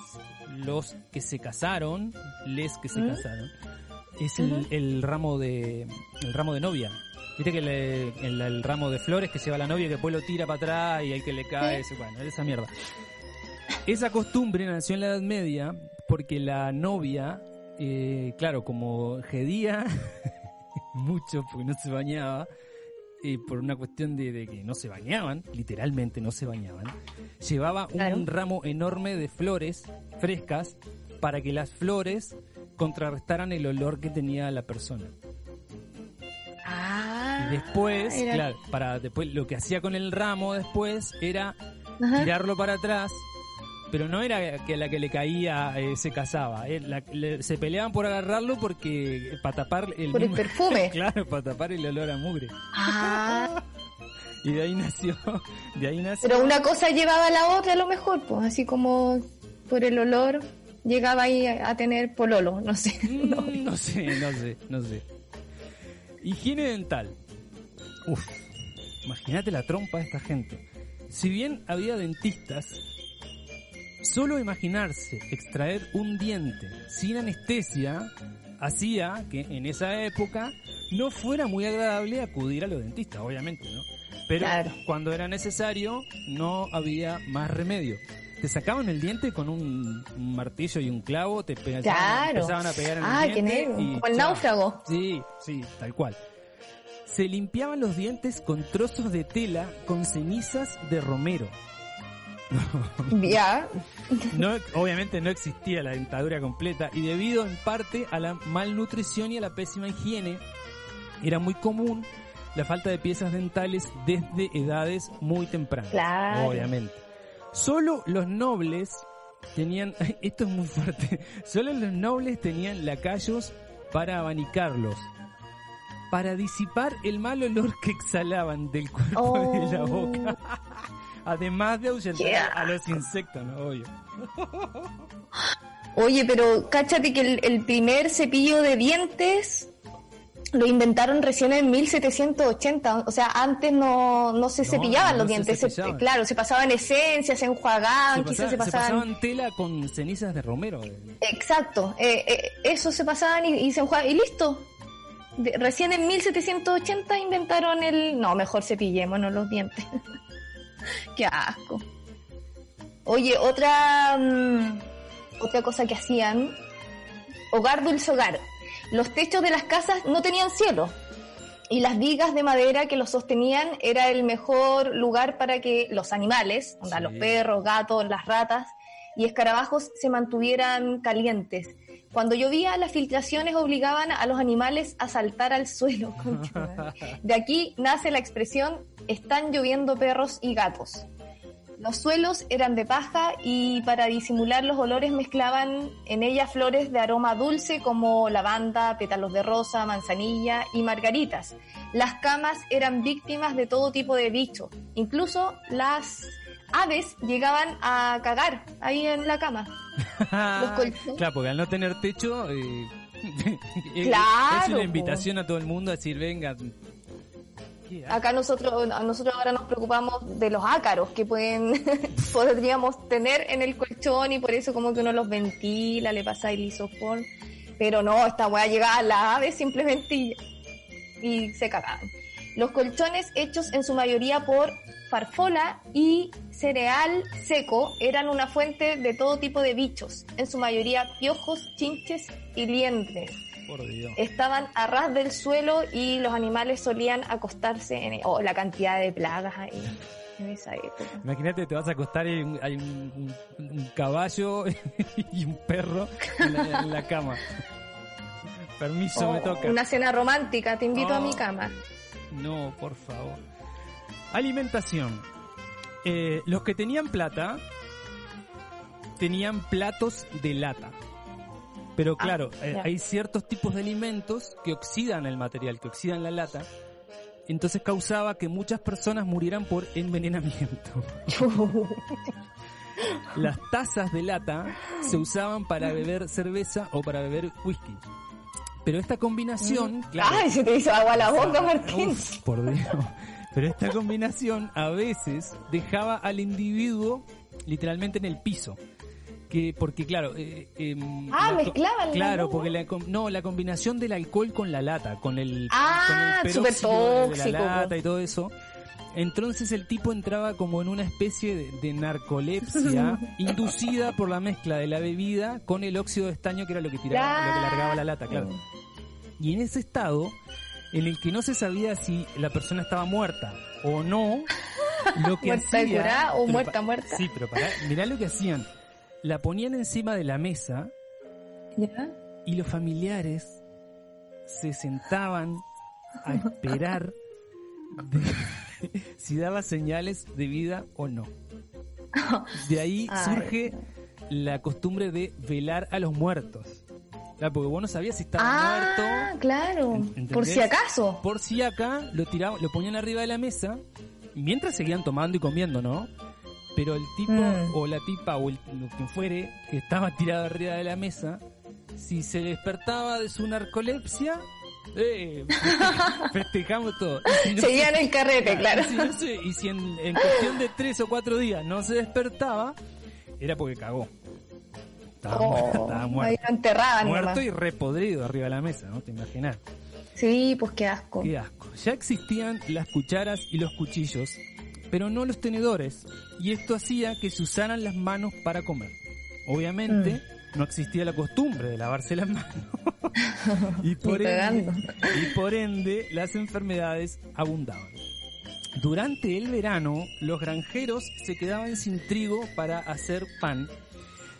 los que se casaron, les que se ¿Mm? casaron, es el, el ramo de el ramo de novia. Viste que le- el, el ramo de flores que lleva la novia que después lo tira para atrás y el que le cae, ese- bueno, esa mierda. Esa costumbre nació en la Edad Media porque la novia, eh, claro, como gedía mucho porque no se bañaba, eh, por una cuestión de, de que no se bañaban, literalmente no se bañaban, llevaba Claro. un ramo enorme de flores frescas para que las flores contrarrestaran el olor que tenía la persona. Ah, Y después, era- claro, para después lo que hacía con el ramo después era Ajá. tirarlo para atrás, pero no era que la que le caía eh, se casaba, eh, la- le- se peleaban por agarrarlo porque para tapar el Por el perfume. claro, para tapar el olor a mugre. Ah, Y de ahí nació, de ahí nació. pero una cosa llevaba a la otra a lo mejor, pues así como por el olor llegaba ahí a, a tener pololo, no sé. Mm, no sé, no sé, no sé. Higiene dental. Uf, imagínate la trompa de esta gente. Si bien había dentistas, solo imaginarse extraer un diente sin anestesia hacía que en esa época no fuera muy agradable acudir a los dentistas, obviamente, ¿no? Pero Claro. cuando era necesario no había más remedio. Te sacaban el diente con un, martillo y un clavo, te pegaban, Claro. empezaban a pegar en Ah, el qué diente y Como el náufrago. Sí, sí, tal cual. Se limpiaban los dientes con trozos de tela con cenizas de romero. Ya. No, obviamente no existía la dentadura completa y debido en parte a la malnutrición y a la pésima higiene, era muy común la falta de piezas dentales desde edades muy tempranas. Claro. Obviamente. Solo los nobles tenían, esto es muy fuerte, solo los nobles tenían lacayos para abanicarlos, para disipar el mal olor que exhalaban del cuerpo y de la Oh. boca. Además de ahuyentar Yeah. a los insectos, ¿no? Obvio. Oye, pero cáchate que el, el primer cepillo de dientes lo inventaron recién en 1780. O sea, antes no, no se cepillaban no los dientes. Se- cepillaban. claro, se pasaban esencias, se enjuagaban, Se, quizás pasaba- se se pasaban... pasaban tela con cenizas de romero. Exacto, eh, eh, eso se pasaban y, y se enjuagaban y listo. De- recién en 1780 inventaron el... No, mejor cepillémonos los dientes. Qué asco. Oye, otra, mm, otra cosa que hacían, hogar dulce hogar. Los techos de las casas no tenían cielo y las vigas de madera que los sostenían era el mejor lugar para que los animales, onda, Sí. los perros, gatos, las ratas y escarabajos se mantuvieran calientes. Cuando llovía, las filtraciones obligaban a los animales a saltar al suelo. De aquí nace la expresión están lloviendo perros y gatos. Los suelos eran de paja y para disimular los olores mezclaban en ella flores de aroma dulce como lavanda, pétalos de rosa, manzanilla y margaritas. Las camas eran víctimas de todo tipo de bichos. Incluso las aves llegaban a cagar ahí en la cama. Los colchones. Claro, porque al no tener techo, eh, es- Claro, es una invitación a todo el mundo a decir, venga. ¿Qué haces? Acá nosotros, nosotros ahora nos preocupamos de los ácaros que pueden, podríamos tener en el colchón y por eso como que uno los ventila, le pasa el isopor. Pero no, esta weá llegaba a la ave simplemente y, y se cagaban. Los colchones hechos en su mayoría por farfola y cereal seco eran una fuente de todo tipo de bichos, en su mayoría piojos, chinches y liendres Por Dios. estaban a ras del suelo y los animales solían acostarse en oh, la cantidad de plagas ahí en esa época. Imagínate, te vas a acostar y hay un, caballo y un perro en la, en la cama. Permiso, me Oh, toca. Una cena romántica, te invito a mi Oh. cama. No, por favor. Alimentación. Eh, los que tenían plata tenían platos de lata. Pero Ah, claro, eh, hay ciertos tipos de alimentos que oxidan el material, que oxidan la lata. Entonces causaba que muchas personas murieran por envenenamiento. Las tazas de lata se usaban para beber cerveza o para beber whisky. Pero esta combinación, claro, Ay, se te hizo agua a la boca, Martín. Uf, por Dios. Pero esta combinación a veces dejaba al individuo literalmente en el piso. Que, porque claro, eh, em, Ah, la mezclaban Claro, porque la, no, la combinación del alcohol con la lata, con el, Ah, con el súper peróxido de- de la tóxico, lata y todo eso. Entonces el tipo entraba como en una especie de, de narcolepsia inducida por la mezcla de la bebida con el óxido de estaño que era lo que tiraba, lo que largaba la lata, claro. Y en ese estado, en el que no se sabía si la persona estaba muerta o no, lo que Muerta hacía... o muerta, muerta. Sí, pero pará, mirá lo que hacían. La ponían encima de la mesa ¿Ya? y los familiares se sentaban a esperar de- si daba señales de vida o no. De ahí Ay. surge la costumbre de velar a los muertos. Claro, porque vos no sabías si estaba Ah, muerto. claro. ¿entendés? Por si acaso. Por si acá lo tiraban, lo ponían arriba de la mesa, mientras seguían tomando y comiendo, ¿no? Pero el tipo Mm. o la tipa o el, lo que fuere que estaba tirado arriba de la mesa, si se despertaba de su narcolepsia, eh, feste- festejamos todo. Si no Seguían se- el carrete, claro. Y si, no se- y si en, en cuestión de tres o cuatro días no se despertaba, era porque cagó. Estaba, Oh, muerto, estaba muerto. lo enterraban Muerto nomás. y repodrido arriba de la mesa, ¿no? Te imaginas. Sí, pues qué asco. Qué asco. Ya existían las cucharas y los cuchillos, pero no los tenedores, y esto hacía que se usaran las manos para comer. Obviamente, Mm. no existía la costumbre de lavarse las manos. y, por ende, y por ende, las enfermedades abundaban. Durante el verano, los granjeros se quedaban sin trigo para hacer pan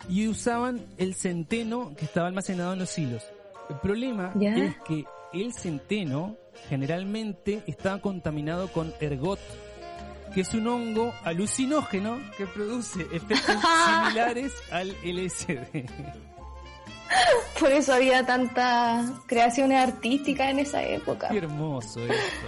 y usaban el centeno que estaba almacenado en los hilos. El problema ¿Ya? es que el centeno generalmente está contaminado con ergot, que es un hongo alucinógeno que produce efectos similares al LSD. Por eso había tantas creaciones artísticas en esa época. Qué hermoso esto.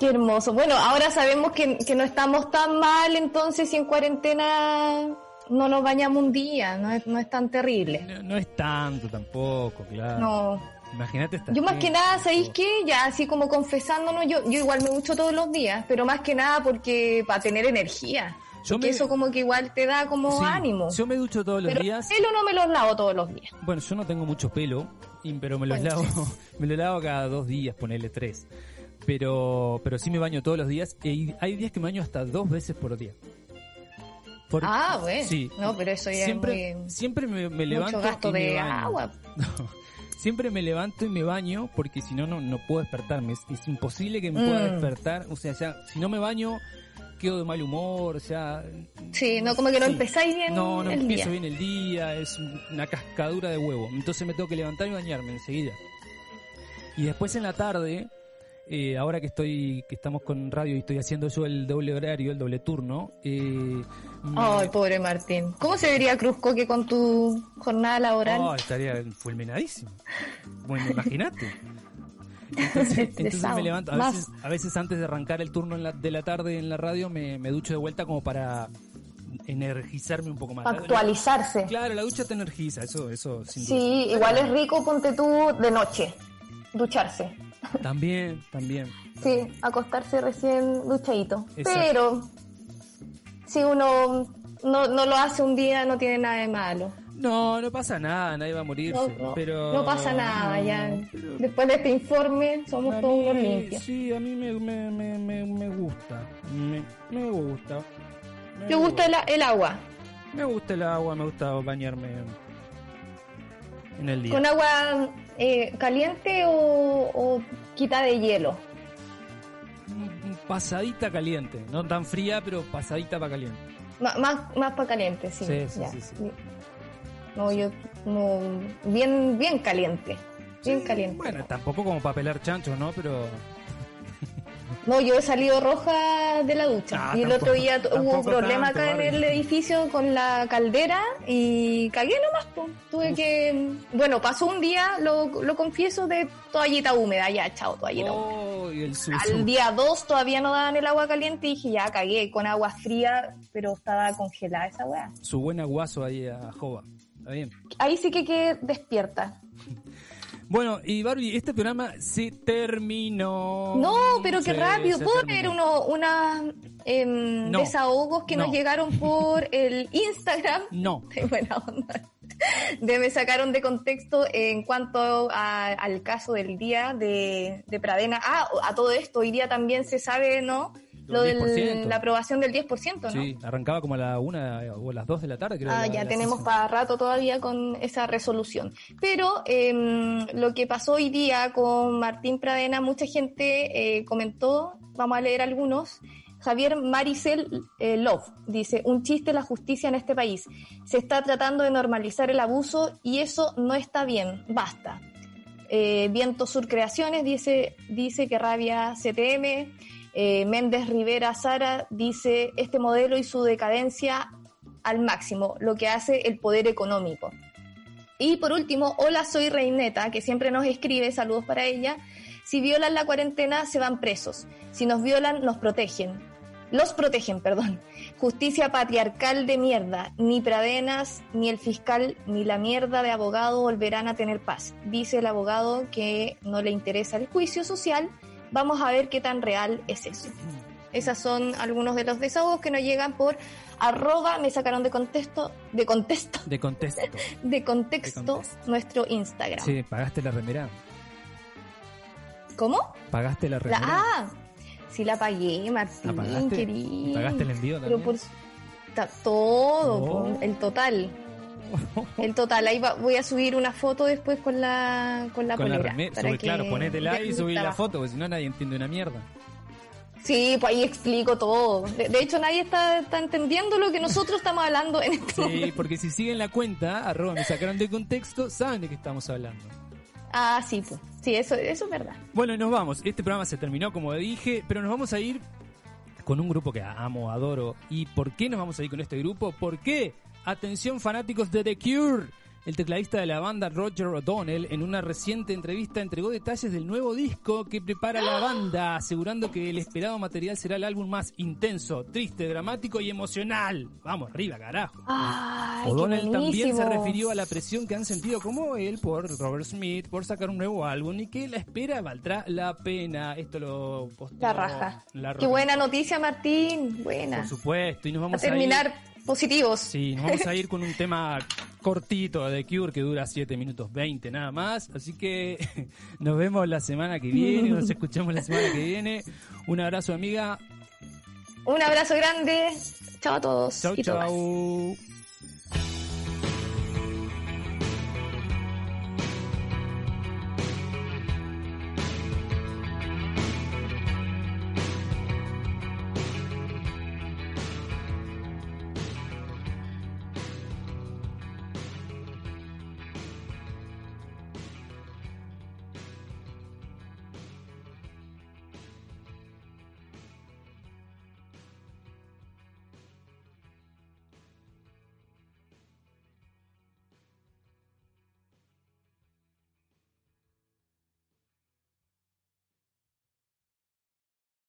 Qué hermoso. Bueno, ahora sabemos que, que no estamos tan mal, entonces si en cuarentena no nos bañamos un día, no es, no es tan terrible. No, no es tanto tampoco, claro. No. Imagínate esta Yo más que nada, ¿sabéis qué? Ya así como confesándonos, yo, yo igual me ducho todos los días, pero más que nada porque para tener energía. Yo me- eso como que igual te da como Sí, ánimo. Yo me ducho todos los pero días. el pelo no me los lavo todos los días. Bueno, yo no tengo mucho pelo, pero me los Bueno, lavo, me lo lavo cada dos días, ponele tres. Pero, pero sí me baño todos los días y hay días que me baño hasta dos veces por día. Ah, bueno. Sí. No, pero eso ya siempre, es muy... siempre me, me levanto Mucho gasto y me de baño. agua. Siempre me levanto y me baño porque si no, no, no puedo despertarme. Es, es imposible que me pueda Mm. despertar. O sea, ya, si no me baño, quedo de mal humor. O sea, Sí, no, como que no Sí. empezáis bien no, no el empiezo día. bien el día. Es una cascadura de huevo. Entonces me tengo que levantar y bañarme enseguida. Y después en la tarde, eh, ahora que estoy, que estamos con radio y estoy haciendo yo el doble horario, el doble turno, eh, me- Ay, pobre Martín. ¿Cómo se vería Cruzco que con tu jornada laboral? Oh, estaría fulminadísimo. Bueno, imagínate. Entonces, me levanto. A veces, a veces antes de arrancar el turno en la- de la tarde en la radio me, me ducho de vuelta como para energizarme un poco más. Actualizarse. Claro, la ducha te energiza, eso, eso sin duda. Sí, igual es rico, ponte tú de noche, ducharse. También, también. Sí, acostarse recién duchadito. Exacto. Pero si uno no, no lo hace un día, no tiene nada de malo. No, no pasa nada, nadie va a morirse. No, pero no pasa nada, no, ya. pero- Después de este informe, somos A todos mí- limpios. Sí, a mí me, me, me, me, me gusta. Me, me gusta. Me ¿Le gusta el, el agua? Me gusta el agua, me gusta bañarme en el día. ¿Con agua eh, caliente o, o quita de hielo? Pasadita caliente, no tan fría, pero pasadita para caliente. Ma- Más, más para caliente, sí. Sí, sí, ya. sí, sí. No, yo como bien, bien caliente. Bien caliente. Bueno, tampoco como para pelar chanchos, ¿no? Pero No, yo he salido roja de la ducha. Ah, y el tampoco- otro día hubo un problema tanto, acá en el edificio con la caldera y cagué nomás. po. Tuve que. Bueno, pasó un día, lo, lo confieso, de toallita húmeda. Ya, chao, toallita húmeda. Oh, su, Al día 2 todavía no daban el agua caliente y dije, ya cagué con agua fría, pero estaba congelada esa weá. su buen aguazo ahí a Jova. Está bien. Ahí sí que quedé despierta. Bueno, y Barbie, este programa se terminó. No, pero qué rápido. se ¿Puedo leer uno, una, em, No. desahogos que No. nos llegaron por el Instagram? No. De buena onda. De me sacaron de contexto en cuanto a- al caso del día de, de Pradena. Ah, a todo esto, hoy día también se sabe, ¿no? Lo de 10%. la aprobación del 10%, ¿no? Sí, arrancaba como a la una o a las dos de la tarde, creo. Ah, la- ya la tenemos sesión. para rato todavía con esa resolución. Pero em, lo que pasó hoy día con Martín Pradena, mucha gente eh, comentó, vamos a leer algunos. Javier Maricel eh, Love dice, un chiste la justicia en este país. Se está tratando de normalizar el abuso y eso no está bien, basta. Eh, Viento Sur Creaciones dice, dice que rabia CTM. Eh, Méndez Rivera Sara dice, este modelo y su decadencia al máximo, lo que hace el poder económico. Y por último, hola, soy Reineta, que siempre nos escribe, saludos para ella. Si violan la cuarentena, se van presos. Si nos violan, nos protegen. Los protegen, perdón. Justicia patriarcal de mierda. Ni Pradenas, ni el fiscal, ni la mierda de abogado volverán a tener paz. Dice el abogado que no le interesa el juicio social. Vamos a ver qué tan real es eso. Esas son algunos de los desahogos que nos llegan por arroba, me sacaron de contexto, de contexto, De contexto. de contexto, De contexto. nuestro Instagram. Sí, pagaste la remera. ¿Cómo? Pagaste la La, remera. ah, sí la pagué, Martín, ¿La pagaste? querido. ¿Y pagaste el envío Pero también? por ta- todo, Oh. el total. El total, ahí va- voy a subir una foto después con la con la Con la polera. remera. para Sube, que claro, ponétela y subí la foto, porque si no nadie entiende una mierda. Sí, pues ahí explico todo. De, de hecho, nadie está, está entendiendo lo que nosotros estamos hablando en este Sí, momento. porque si siguen la cuenta, arroba me sacaron de contexto, saben de qué estamos hablando. Ah, sí, pues. Sí, eso, eso es verdad. Bueno, y nos vamos. Este programa se terminó, como dije, pero nos vamos a ir con un grupo que amo, adoro. ¿Y por qué nos vamos a ir con este grupo? ¿Por qué? Atención fanáticos de The Cure. El tecladista de la banda Roger O'Donnell en una reciente entrevista entregó detalles del nuevo disco que prepara la banda, asegurando que el esperado material será el álbum más intenso, triste, dramático y emocional. Vamos, arriba, carajo. Ay, O'Donnell también se refirió a la presión que han sentido como él por Robert Smith por sacar un nuevo álbum y que la espera valdrá la pena. Esto lo posteó La raja. La Qué buena noticia, Martín. Buena. Por supuesto, y nos A vamos a, terminar ir. Positivos. Sí, nos vamos a ir con un tema cortito de Cure que dura 7 minutos 20 nada más. Así que nos vemos la semana que viene, nos escuchamos la semana que viene. Un abrazo, amiga. Un abrazo grande. Chao a todos. Chau.